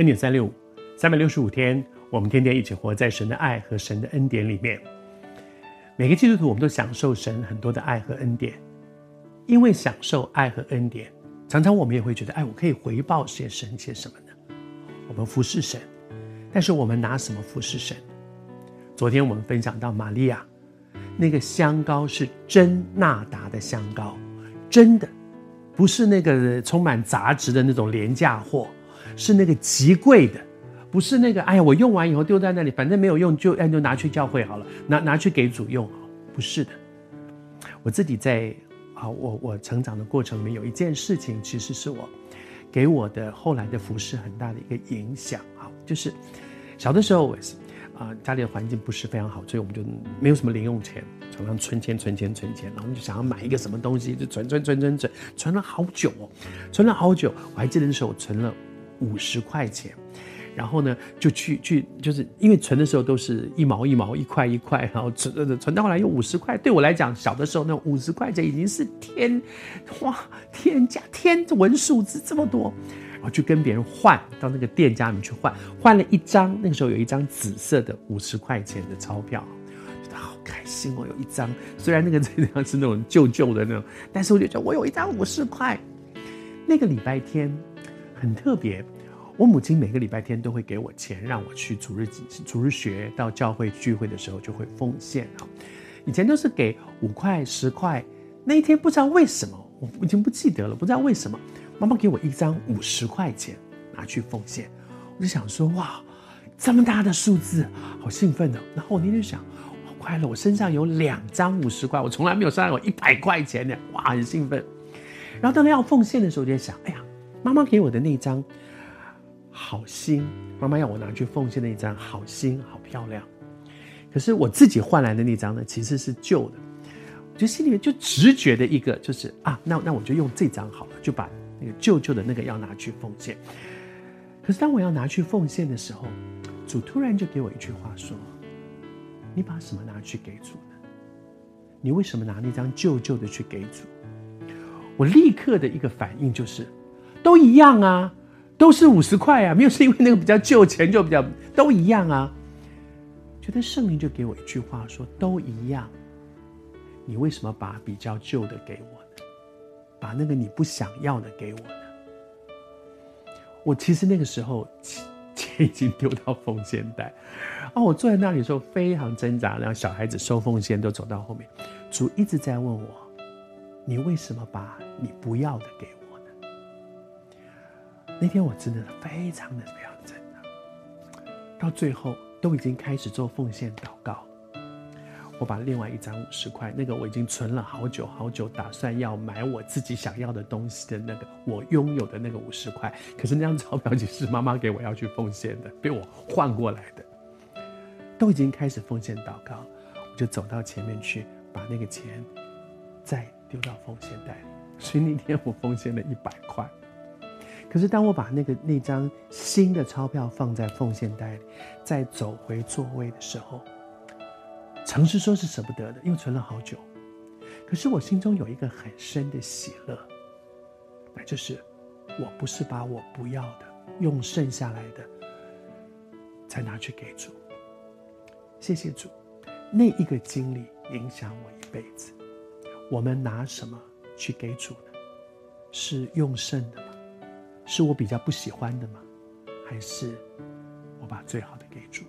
恩典三六五，三百六十五天，我们天天一起活在神的爱和神的恩典里面。每个基督徒，我们都享受神很多的爱和恩典，因为享受爱和恩典，常常我们也会觉得，哎，我可以回报些神些什么呢？我们服侍神，但是我们拿什么服侍神？昨天我们分享到玛利亚，那个香膏是真纳达的香膏，真的。不是那个充满杂质的那种廉价货，是那个极贵的，不是那个哎呀，我用完以后丢在那里，反正没有用，就哎就拿去教会好了，拿拿去给主用，不是的。我自己在啊，我我成长的过程里面有一件事情，其实是我给我的后来的服饰很大的一个影响啊，就是小的时候我是。啊，家里的环境不是非常好，所以我们就没有什么零用钱，常常存钱、存钱、存钱，然后我们就想要买一个什么东西，就存、存、存、存、存，存了好久哦，存了好久。我还记得那时候我存了五十块钱，然后呢，就去去，就是因为存的时候都是一毛一毛、一块一块，然后存存到后来有五十块。对我来讲，小的时候那五十块钱已经是天，哇，天价天文数字这么多。然后去跟别人换，到那个店家里面去换，换了一张。那个时候有一张紫色的五十块钱的钞票，觉得好开心哦！有一张，虽然那个这张是那种旧旧的那种，但是我就觉得我有一张五十块。那个礼拜天很特别，我母亲每个礼拜天都会给我钱，让我去主日主日学到教会聚会的时候就会奉献啊。以前都是给五块十块，那一天不知道为什么，我已经不记得了，不知道为什么。妈妈给我一张五十块钱，拿去奉献，我就想说哇，这么大的数字，好兴奋哦！然后我那天想，好快乐，我身上有两张五十块，我从来没有身上有一百块钱的，哇，很兴奋。然后当他要奉献的时候，我就在想，哎呀，妈妈给我的那张好心，妈妈要我拿去奉献的那张好心，好漂亮。可是我自己换来的那张呢，其实是旧的，我就心里面就直觉的一个就是啊，那那我就用这张好了，就把。那个旧旧的那个要拿去奉献，可是当我要拿去奉献的时候，主突然就给我一句话说：“你把什么拿去给主呢？你为什么拿那张旧旧的去给主？”我立刻的一个反应就是，都一样啊，都是五十块啊，没有是因为那个比较旧钱就比较都一样啊。觉得圣灵就给我一句话说：“都一样，你为什么把比较旧的给我呢？”把那个你不想要的给我呢？我其实那个时候钱已经丢到奉献袋，啊，我坐在那里的时候非常挣扎，然后小孩子收奉献都走到后面，主一直在问我：你为什么把你不要的给我？那天我真的非常的非常挣扎，到最后都已经开始做奉献祷告。我把另外一张五十块，那个我已经存了好久好久，打算要买我自己想要的东西的那个我拥有的那个五十块，可是那张钞票就是妈妈给我要去奉献的，被我换过来的，都已经开始奉献祷告，我就走到前面去，把那个钱再丢到奉献袋里。所以那天我奉献了一百块，可是当我把那个那张新的钞票放在奉献袋里，再走回座位的时候。诚实说是舍不得的，因为存了好久。可是我心中有一个很深的喜乐，那就是我不是把我不要的用剩下来的才拿去给主。谢谢主，那一个经历影响我一辈子。我们拿什么去给主呢？是用剩的？是我比较不喜欢的吗？还是我把最好的给主？